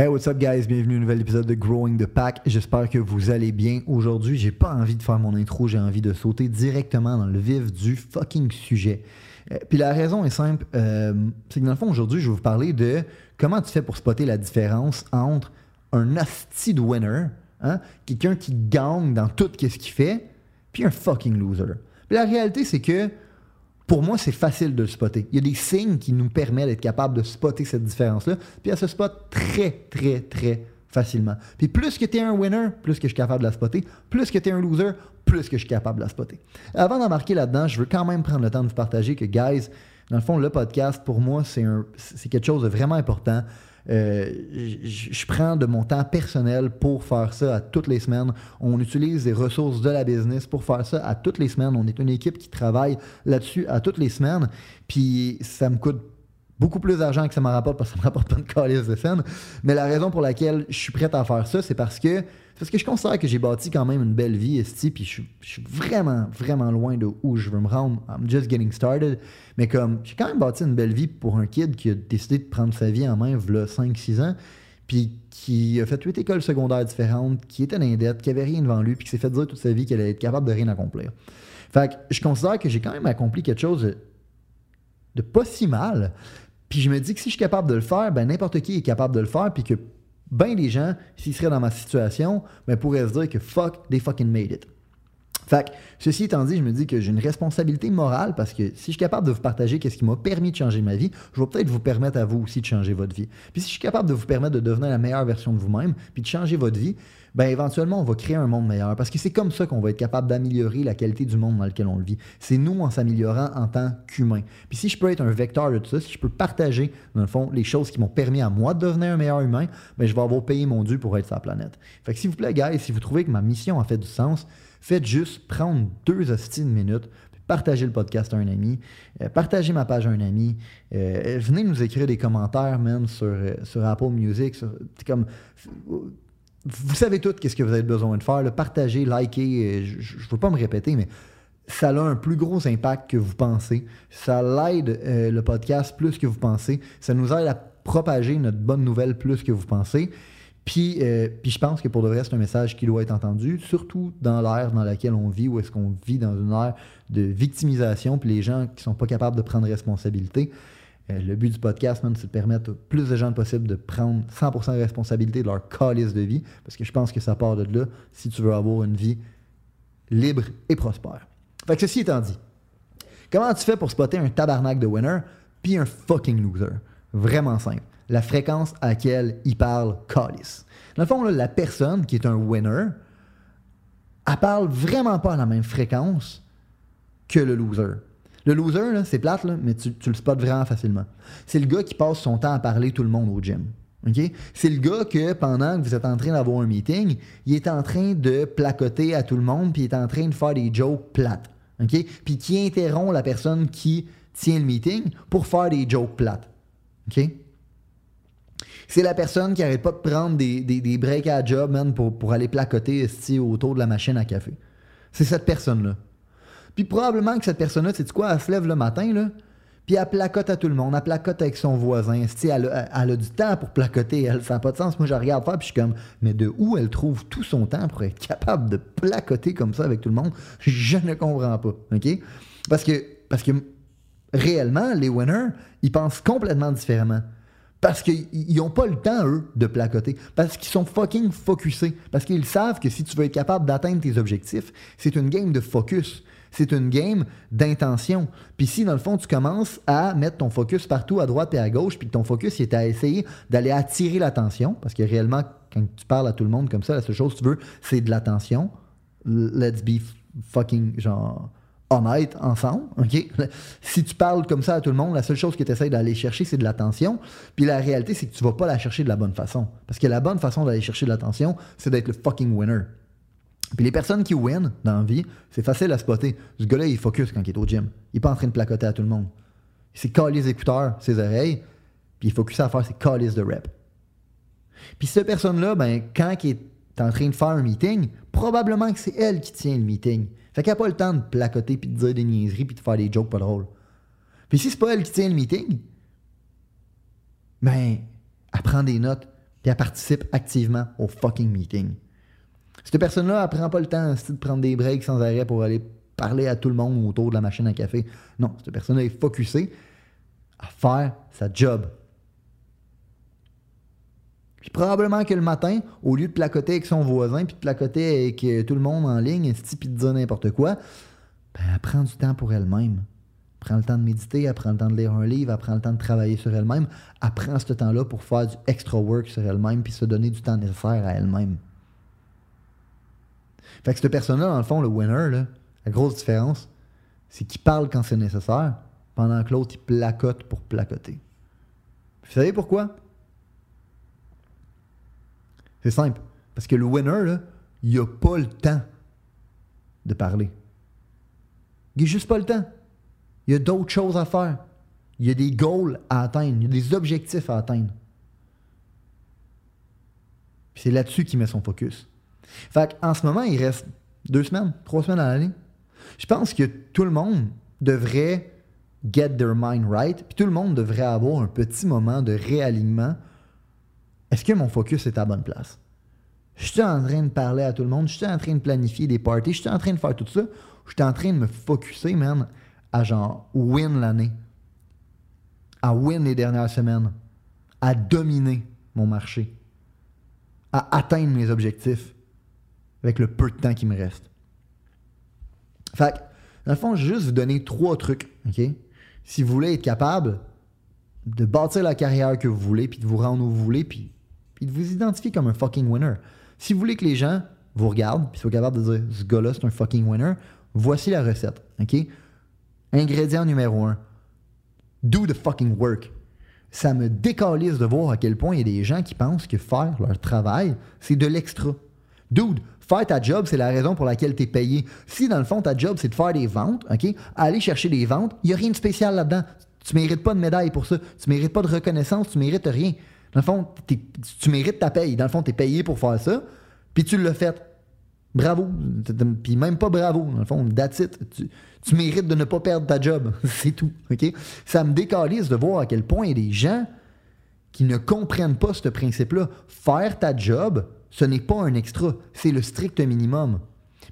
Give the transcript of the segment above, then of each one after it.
Hey, what's up, guys? Bienvenue à un nouvel épisode de Growing the Pack. J'espère que vous allez bien. Aujourd'hui, j'ai pas envie de faire mon intro, j'ai envie de sauter directement dans le vif du fucking sujet. Euh, puis la raison est simple, euh, c'est que dans le fond, aujourd'hui, je vais vous parler de comment tu fais pour spotter la différence entre un nasty de winner, hein, quelqu'un qui gagne dans tout ce qu'il fait, puis un fucking loser. Puis la réalité, c'est que pour moi, c'est facile de le spotter. Il y a des signes qui nous permettent d'être capable de spotter cette différence-là, puis elle se spot très, très, très facilement. Puis plus que tu es un winner, plus que je suis capable de la spotter. Plus que tu es un loser, plus que je suis capable de la spotter. Avant d'embarquer là-dedans, je veux quand même prendre le temps de vous partager que, guys, dans le fond, le podcast, pour moi, c'est quelque chose de vraiment important. Euh, je prends de mon temps personnel pour faire ça à toutes les semaines. On utilise les ressources de la business pour faire ça à toutes les semaines. On est une équipe qui travaille là-dessus à toutes les semaines. Puis ça me coûte beaucoup plus d'argent que ça me rapporte parce que ça me rapporte pas de calice de scène. Mais la raison pour laquelle je suis prêt à faire ça, c'est parce que parce que je considère que j'ai bâti quand même une belle vie, esti, puis je, suis vraiment, vraiment loin de où je veux me rendre. I'm just getting started. Mais comme, j'ai quand même bâti une belle vie pour un kid qui a décidé de prendre sa vie en main, voilà 5-6 ans, puis qui a fait huit écoles secondaires différentes, qui était dans dette, qui avait rien devant lui, puis qui s'est fait dire toute sa vie qu'elle allait être capable de rien accomplir. Fait que je considère que j'ai quand même accompli quelque chose de pas si mal. Puis je me dis que si je suis capable de le faire, ben n'importe qui est capable de le faire, puis que ben les gens, s'ils seraient dans ma situation, ben, pourraient se dire que fuck, they fucking made it. Fait que, ceci étant dit, je me dis que j'ai une responsabilité morale parce que si je suis capable de vous partager qu'est-ce qui m'a permis de changer ma vie, je vais peut-être vous permettre à vous aussi de changer votre vie. Puis si je suis capable de vous permettre de devenir la meilleure version de vous-même, puis de changer votre vie, ben éventuellement, on va créer un monde meilleur. Parce que c'est comme ça qu'on va être capable d'améliorer la qualité du monde dans lequel on le vit. C'est nous en s'améliorant en tant qu'humain. Puis si je peux être un vecteur de tout ça, si je peux partager, dans le fond, les choses qui m'ont permis à moi de devenir un meilleur humain, ben je vais avoir payé mon dû pour être sur la planète. Fait que s'il vous plaît, guys, si vous trouvez que ma mission a fait du sens, faites juste prendre deux hosties de minutes partagez le podcast à un ami, euh, partagez ma page à un ami, euh, venez nous écrire des commentaires, même sur, euh, sur Apple Music. comme, vous savez tout qu'est-ce que vous avez besoin de faire. Partagez, likez. Je ne veux pas me répéter, mais ça a un plus gros impact que vous pensez. Ça l'aide le podcast plus que vous pensez. Ça nous aide à propager notre bonne nouvelle plus que vous pensez. Puis, euh, puis je pense que pour de vrai, c'est un message qui doit être entendu, surtout dans l'ère dans laquelle on vit, où est-ce qu'on vit dans une ère de victimisation, puis les gens qui sont pas capables de prendre responsabilité. Euh, le but du podcast, c'est de permettre plus de gens possible de prendre 100% de responsabilité de leur calice de vie, parce que je pense que ça part de là si tu veux avoir une vie libre et prospère. Fait que ceci étant dit, comment tu fais pour spotter un tabarnak de winner puis un fucking loser? Vraiment simple la fréquence à laquelle il parle calice. Dans le fond, la personne qui est un winner, elle parle vraiment pas à la même fréquence que le loser. Le loser, c'est plate, mais tu, le spots vraiment facilement. C'est le gars qui passe son temps à parler tout le monde au gym. C'est le gars que pendant que vous êtes en train d'avoir un meeting, il est en train de placoter à tout le monde, puis il est en train de faire des jokes plates. Puis qui interrompt la personne qui tient le meeting pour faire des jokes plates. C'est la personne qui arrête pas de prendre des, des, breaks à job, pour, pour aller placoter autour de la machine à café. C'est cette personne-là. Puis probablement que cette personne-là, tu sais quoi, elle se lève le matin, là, puis elle placote à tout le monde, elle placote avec son voisin. Elle a, elle a du temps pour placoter, elle, ça n'a pas de sens. Moi, je regarde faire, puis je suis comme, mais de où elle trouve tout son temps pour être capable de placoter comme ça avec tout le monde? Je ne comprends pas, OK? Parce que, parce que réellement, les winners, ils pensent complètement différemment. Parce qu'ils n'ont pas le temps, eux, de placoter. Parce qu'ils sont fucking focusés. Parce qu'ils savent que si tu veux être capable d'atteindre tes objectifs, c'est une game de focus. C'est une game d'intention. Puis si, dans le fond, tu commences à mettre ton focus partout à droite et à gauche, puis que ton focus est à essayer d'aller attirer l'attention, parce que réellement, quand tu parles à tout le monde comme ça, la seule chose que tu veux, c'est de l'attention. Let's be fucking, genre honnête ensemble, OK? Si tu parles comme ça à tout le monde, la seule chose que tu essaies d'aller chercher, c'est de l'attention. Puis la réalité, c'est que tu vas pas la chercher de la bonne façon. Parce que la bonne façon d'aller chercher de l'attention, c'est d'être le fucking winner. Puis les personnes qui win dans la vie, c'est facile à spotter. Ce gars-là, il focus quand il est au gym. Il n'est pas en train de placoter à tout le monde. S'est calé les écouteurs, ses oreilles, puis il focus à faire ses calices de rep. Puis cette personne-là, ben, quand il est en train de faire un meeting, probablement que c'est elle qui tient le meeting. Fait qu'elle n'a pas le temps de placoter, puis de dire des niaiseries, puis de faire des jokes pas drôles. Puis si c'est pas elle qui tient le meeting, ben, elle prend des notes, puis elle participe activement au fucking meeting. Cette personne-là, elle prend pas le temps de prendre des breaks sans arrêt pour aller parler à tout le monde autour de la machine à café. Non, cette personne-là est focusée à faire sa job. Puis probablement que le matin, au lieu de placoter avec son voisin, puis de placoter avec euh, tout le monde en ligne, puis de dire n'importe quoi, ben, elle prend du temps pour elle-même. Elle prend le temps de méditer, elle prend le temps de lire un livre, elle prend le temps de travailler sur elle-même. Elle prend ce temps-là pour faire du extra work sur elle-même, puis se donner du temps nécessaire à elle-même. Fait que cette personne-là, dans le fond, le winner, là, la grosse différence, c'est qu'il parle quand c'est nécessaire, pendant que l'autre, il placote pour placoter. Vous savez pourquoi? C'est simple. Parce que le winner, là, il n'a pas le temps de parler. Il n'a juste pas le temps. Il y a d'autres choses à faire. Il y a des goals à atteindre. Il y a des objectifs à atteindre. C'est là-dessus qu'il met son focus. Fait en ce moment, il reste deux semaines, trois semaines à l'année. Je pense que tout le monde devrait get their mind right, puis tout le monde devrait avoir un petit moment de réalignement est-ce que mon focus est à bonne place? Je suis en train de parler à tout le monde, je suis en train de planifier des parties, je suis en train de faire tout ça, je suis en train de me focuser, man, à genre win l'année, à win les dernières semaines, à dominer mon marché, à atteindre mes objectifs avec le peu de temps qui me reste. Fait que, dans le fond, je vais juste vous donner trois trucs, OK? Si vous voulez être capable de bâtir la carrière que vous voulez, puis de vous rendre où vous voulez, puis de vous identifier comme un fucking winner. Si vous voulez que les gens vous regardent, puis soient capables de dire ce gars-là, c'est un fucking winner, voici la recette. OK? Ingrédient numéro un. Do the fucking work. Ça me décalise de voir à quel point il y a des gens qui pensent que faire leur travail, c'est de l'extra. Dude, faire ta job, c'est la raison pour laquelle tu es payé. Si dans le fond, ta job, c'est de faire des ventes, OK? Aller chercher des ventes, il n'y a rien de spécial là-dedans. Tu mérites pas de médaille pour ça. Tu mérites pas de reconnaissance, tu mérites rien. Dans le fond, tu mérites ta paye. Dans le fond, tu es payé pour faire ça, puis tu l'as fait. Bravo. Puis même pas bravo. Dans le fond, that's. Tu, mérites de ne pas perdre ta job. C'est tout. Ça me décalise de voir à quel point il y a des gens qui ne comprennent pas ce principe-là. Faire ta job, ce n'est pas un extra. C'est le strict minimum.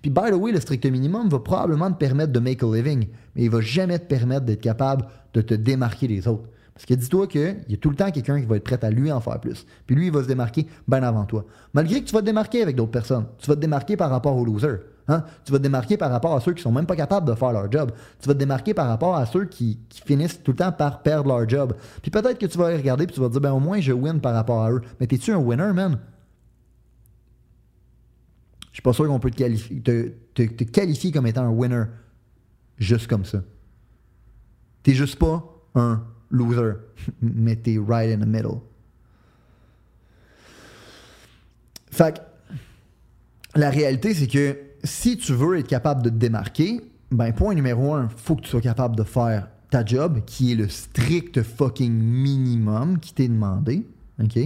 Puis, by the way, le strict minimum va probablement te permettre de make a living, mais il va jamais te permettre d'être capable de te démarquer des autres. Parce que dis-toi qu'il y a tout le temps quelqu'un qui va être prêt à lui en faire plus. Puis lui, il va se démarquer bien avant toi. Malgré que tu vas te démarquer avec d'autres personnes. Tu vas te démarquer par rapport aux losers. Hein? Tu vas te démarquer par rapport à ceux qui sont même pas capables de faire leur job. Tu vas te démarquer par rapport à ceux qui, finissent tout le temps par perdre leur job. Puis peut-être que tu vas regarder et tu vas te dire, ben au moins je win par rapport à eux. Mais t'es-tu un winner, man? Je suis pas sûr qu'on peut te qualifier, te, qualifier comme étant un winner juste comme ça. T'es juste pas un loser, mais t'es right in the middle. Fait la réalité, c'est que si tu veux être capable de te démarquer, ben point numéro un, faut que tu sois capable de faire ta job, qui est le strict fucking minimum qui t'est demandé. OK?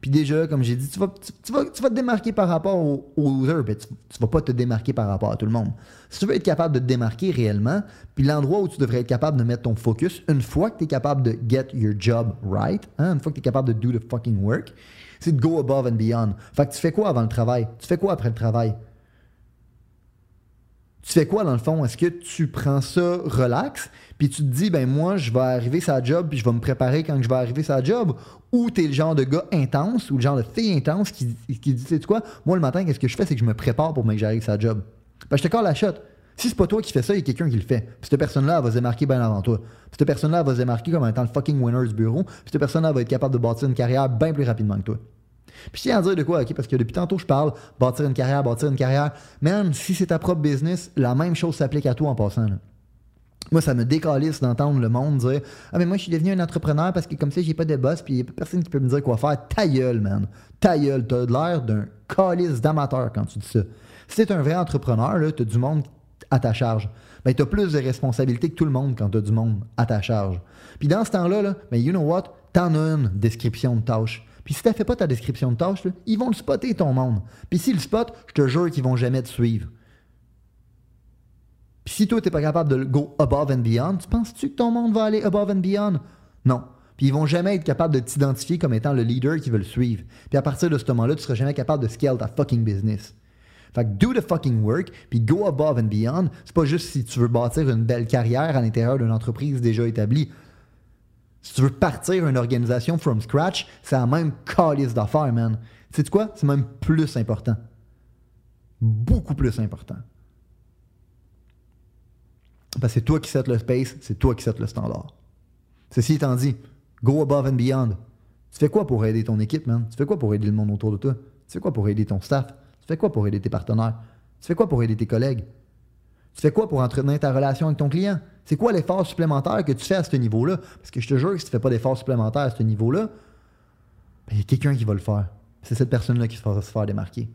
Puis déjà, comme j'ai dit, tu vas, tu, vas, te démarquer par rapport aux au losers, mais tu, ne vas pas te démarquer par rapport à tout le monde. Si tu veux être capable de te démarquer réellement, puis l'endroit où tu devrais être capable de mettre ton focus, une fois que tu es capable de get your job right, hein, une fois que tu es capable de do the fucking work, c'est de go above and beyond. Fait que tu fais quoi avant le travail? Tu fais quoi après le travail? Tu fais quoi dans le fond? Est-ce que tu prends ça relax, puis tu te dis, ben moi, je vais arriver sa job, puis je vais me préparer quand je vais arriver sa job? Ou tu es le genre de gars intense, ou le genre de fille intense qui, qui dit, tu sais quoi, moi le matin, qu'est-ce que je fais? C'est que je me prépare pour que j'arrive sa job. Ben, je te colle la shot. Si c'est pas toi qui fais ça, il y a quelqu'un qui le fait. Puis cette personne-là, va se démarquer bien avant toi. Puis cette personne-là, va se démarquer comme étant le fucking winner du bureau. Puis cette personne-là va être capable de bâtir une carrière bien plus rapidement que toi. Puis je tiens à dire de quoi, OK? Parce que depuis tantôt, je parle bâtir une carrière, bâtir une carrière. Man, si c'est ta propre business, la même chose s'applique à toi en passant. Moi, ça me décalisse d'entendre le monde dire Ah, mais moi, je suis devenu un entrepreneur parce que comme ça, j'ai pas de boss, puis il n'y a personne qui peut me dire quoi faire. Ta gueule, man. Ta gueule. T'as l'air d'un calice d'amateur quand tu dis ça. Si tu es un vrai entrepreneur, tu as du monde à ta charge. Ben, tu as plus de responsabilités que tout le monde quand tu as du monde à ta charge. Puis dans ce temps-là, là, ben, you know what? T'en as une description de tâche. Puis si tu fait pas ta description de tâche, ils vont le spotter ton monde. Puis s'ils le spot, je te jure qu'ils vont jamais te suivre. Puis si toi, tu pas capable de go above and beyond, tu penses-tu que ton monde va aller above and beyond? Non. Puis ils vont jamais être capables de t'identifier comme étant le leader qui veut le suivre. Puis à partir de ce moment-là, tu seras jamais capable de scale ta fucking business. Fait que do the fucking work, puis go above and beyond. C'est pas juste si tu veux bâtir une belle carrière à l'intérieur d'une entreprise déjà établie. Si tu veux partir une organisation from scratch, c'est la même calice d'affaires, man. Tu sais quoi? C'est même plus important. Beaucoup plus important. Parce que c'est toi qui set le space, c'est toi qui set le standard. Ceci étant dit, Go above and beyond. Tu fais quoi pour aider ton équipe, man? Tu fais quoi pour aider le monde autour de toi? Tu fais quoi pour aider ton staff? Tu fais quoi pour aider tes partenaires? Tu fais quoi pour aider tes collègues? Tu fais quoi pour entretenir ta relation avec ton client? C'est quoi l'effort supplémentaire que tu fais à ce niveau-là? Parce que je te jure que si tu ne fais pas d'effort supplémentaire à ce niveau-là, ben, il y a quelqu'un qui va le faire. C'est cette personne-là qui va se faire démarquer.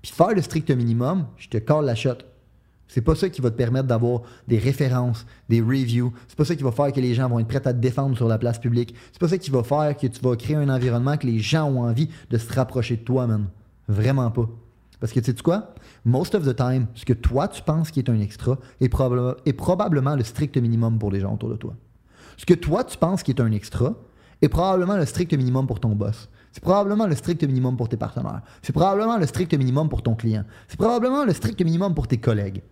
Puis faire le strict minimum, je te colle la shot. C'est pas ça qui va te permettre d'avoir des références, des reviews. C'est pas ça qui va faire que les gens vont être prêts à te défendre sur la place publique. C'est pas ça qui va faire que tu vas créer un environnement que les gens ont envie de se rapprocher de toi, man. Vraiment pas. Parce que tu sais quoi? Most of the time, ce que toi tu penses qui est un extra est, est probablement le strict minimum pour les gens autour de toi. Ce que toi tu penses qui est un extra est probablement le strict minimum pour ton boss. C'est probablement le strict minimum pour tes partenaires. C'est probablement le strict minimum pour ton client. C'est probablement le strict minimum pour tes collègues.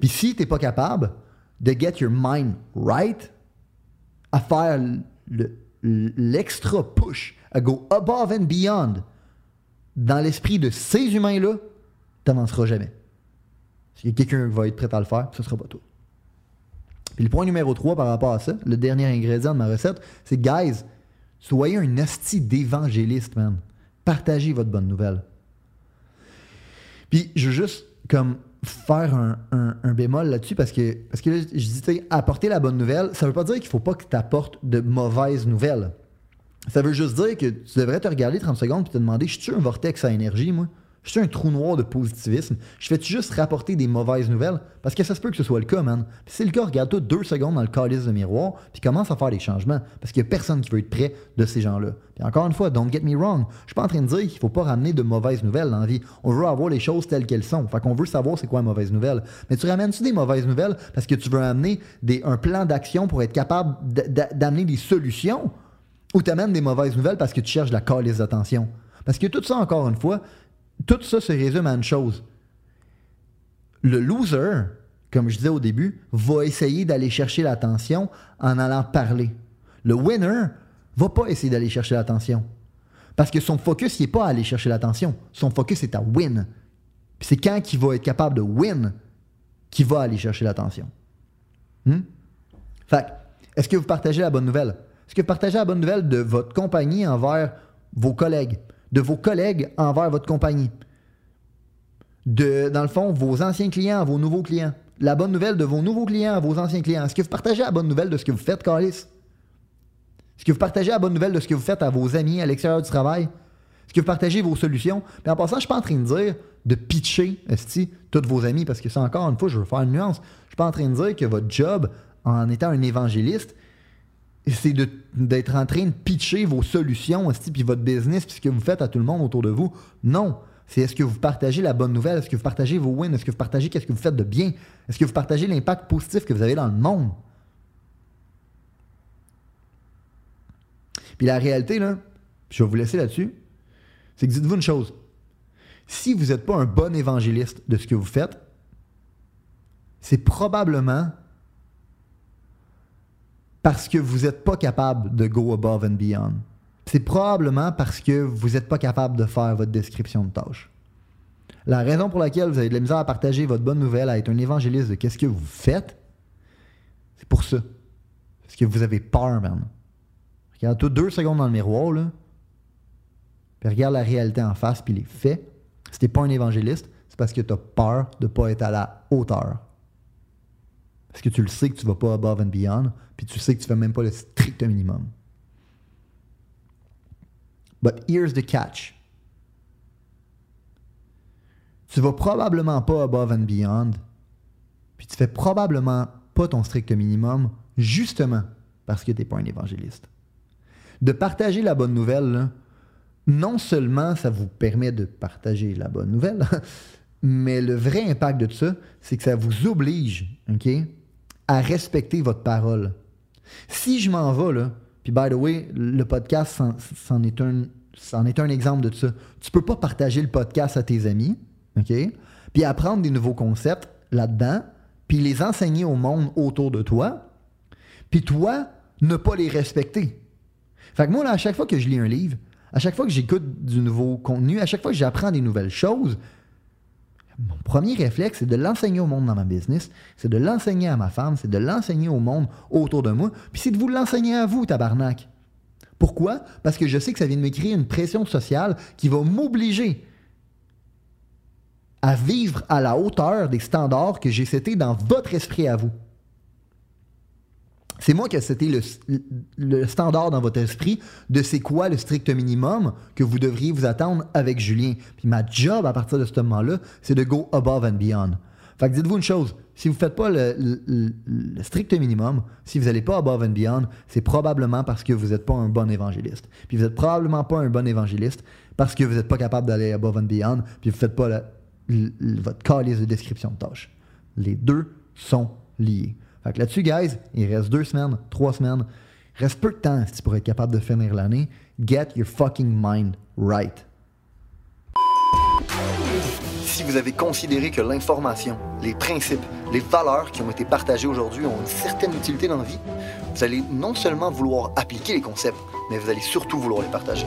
Puis si tu n'es pas capable de get your mind right, à faire l'extra push, à go above and beyond dans l'esprit de ces humains-là, tu n'avanceras jamais. Si quelqu'un va être prêt à le faire, ce ne sera pas toi. Puis le point numéro 3 par rapport à ça, le dernier ingrédient de ma recette, c'est guys, soyez un asti d'évangéliste, man. Partagez votre bonne nouvelle. Puis je veux juste comme faire un, bémol là-dessus parce que, parce que je dis, apporter la bonne nouvelle, ça veut pas dire qu'il faut pas que tu apportes de mauvaises nouvelles. Ça veut juste dire que tu devrais te regarder 30 secondes et te demander Je suis un vortex à énergie, moi? Je suis un trou noir de positivisme. Je fais juste rapporter des mauvaises nouvelles? Parce que ça se peut que ce soit le cas, man. Puis si le cas, regarde-toi deux secondes dans le calice de miroir, puis commence à faire des changements. Parce qu'il n'y a personne qui veut être près de ces gens-là. Puis encore une fois, don't get me wrong. Je suis pas en train de dire qu'il faut pas ramener de mauvaises nouvelles dans la vie. On veut avoir les choses telles qu'elles sont. Fait qu'on veut savoir c'est quoi une mauvaise nouvelle. Mais tu ramènes-tu des mauvaises nouvelles parce que tu veux amener des, un plan d'action pour être capable d'amener des solutions? Ou tu amènes des mauvaises nouvelles parce que tu cherches la calice d'attention? Parce que tout ça, encore une fois, tout ça se résume à une chose. Le loser, comme je disais au début, va essayer d'aller chercher l'attention en allant parler. Le winner va pas essayer d'aller chercher l'attention. Parce que son focus, n'est pas à aller chercher l'attention. Son focus est à win. c'est quand il va être capable de win qu'il va aller chercher l'attention. Hmm? Fait est-ce que vous partagez la bonne nouvelle? Est-ce que vous partagez la bonne nouvelle de votre compagnie envers vos collègues, de vos collègues envers votre compagnie? De, dans le fond, vos anciens clients vos nouveaux clients. La bonne nouvelle de vos nouveaux clients vos anciens clients. Est-ce que vous partagez la bonne nouvelle de ce que vous faites, Carlis? Est-ce que vous partagez la bonne nouvelle de ce que vous faites à vos amis à l'extérieur du travail? Est-ce que vous partagez vos solutions? Mais en passant, je ne suis pas en train de dire de pitcher, esti, tous vos amis, parce que c'est encore une fois, je veux faire une nuance. Je ne suis pas en train de dire que votre job, en étant un évangéliste, c'est d'être en train de pitcher vos solutions, puis votre business, puis ce que vous faites à tout le monde autour de vous. Non. C'est est-ce que vous partagez la bonne nouvelle? Est-ce que vous partagez vos wins? Est-ce que vous partagez qu'est-ce que vous faites de bien? Est-ce que vous partagez l'impact positif que vous avez dans le monde? Puis la réalité, là, je vais vous laisser là-dessus, c'est que dites-vous une chose. Si vous n'êtes pas un bon évangéliste de ce que vous faites, c'est probablement parce que vous n'êtes pas capable de go above and beyond. C'est probablement parce que vous n'êtes pas capable de faire votre description de tâche. La raison pour laquelle vous avez de la misère à partager votre bonne nouvelle, à être un évangéliste de qu'est-ce que vous faites, c'est pour ça. Parce que vous avez peur, man. Regarde-toi deux secondes dans le miroir, là. Puis regarde la réalité en face, puis les faits. Si t'es pas un évangéliste, c'est parce que tu as peur de ne pas être à la hauteur. Parce que tu le sais que tu ne vas pas above and beyond, puis tu sais que tu ne fais même pas le strict minimum. But here's the catch. tu vas probablement pas above and beyond, puis tu fais probablement pas ton strict minimum, justement parce que tu n'es pas un évangéliste. De partager la bonne nouvelle, non seulement ça vous permet de partager la bonne nouvelle, mais le vrai impact de ça, c'est que ça vous oblige, OK, à respecter votre parole. Si je m'en vais, là, puis by the way, le podcast, c'en est, un, est un exemple de ça. Tu peux pas partager le podcast à tes amis, OK? Puis apprendre des nouveaux concepts là-dedans, puis les enseigner au monde autour de toi, puis toi, ne pas les respecter. Fait que moi, là, à chaque fois que je lis un livre, à chaque fois que j'écoute du nouveau contenu, à chaque fois que j'apprends des nouvelles choses, mon premier réflexe, c'est de l'enseigner au monde dans ma business, c'est de l'enseigner à ma femme, c'est de l'enseigner au monde autour de moi, puis c'est de vous l'enseigner à vous, tabarnak. Pourquoi? Parce que je sais que ça vient de me créer une pression sociale qui va m'obliger à vivre à la hauteur des standards que j'ai cités dans votre esprit à vous. C'est moi qui ai c'était le, standard dans votre esprit de c'est quoi le strict minimum que vous devriez vous attendre avec Julien. Puis ma job à partir de ce moment-là, c'est de go above and beyond. Fait que dites-vous une chose, si vous ne faites pas le, strict minimum, si vous n'allez pas above and beyond, c'est probablement parce que vous n'êtes pas un bon évangéliste. Puis vous n'êtes probablement pas un bon évangéliste parce que vous n'êtes pas capable d'aller above and beyond, puis vous ne faites pas votre calice de description de tâches. Les deux sont liés. Fait que là-dessus, guys, il reste deux semaines, trois semaines. Il reste peu de temps si tu pourrais être capable de finir l'année. Get your fucking mind right. Si vous avez considéré que l'information, les principes, les valeurs qui ont été partagées aujourd'hui ont une certaine utilité dans la vie, vous allez non seulement vouloir appliquer les concepts, mais vous allez surtout vouloir les partager